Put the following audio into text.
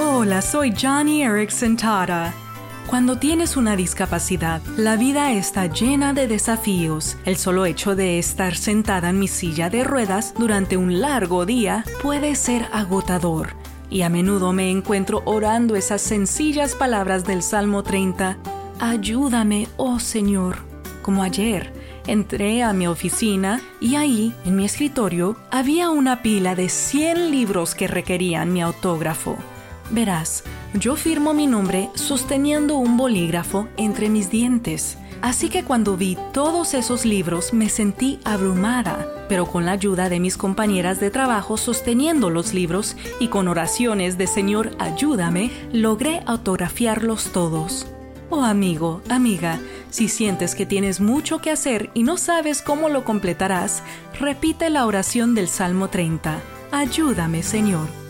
Hola, soy Johnny Erickson Tara. Cuando tienes una discapacidad, la vida está llena de desafíos. El solo hecho de estar sentada en mi silla de ruedas durante un largo día puede ser agotador. Y a menudo me encuentro orando esas sencillas palabras del Salmo 30. Ayúdame, oh Señor. Como ayer, entré a mi oficina y ahí, en mi escritorio, había una pila de 100 libros que requerían mi autógrafo. Verás, yo firmo mi nombre sosteniendo un bolígrafo entre mis dientes. Así que cuando vi todos esos libros me sentí abrumada, pero con la ayuda de mis compañeras de trabajo sosteniendo los libros y con oraciones de Señor ayúdame, logré autografiarlos todos. Oh amigo, amiga, si sientes que tienes mucho que hacer y no sabes cómo lo completarás, repite la oración del Salmo 30. Ayúdame, Señor.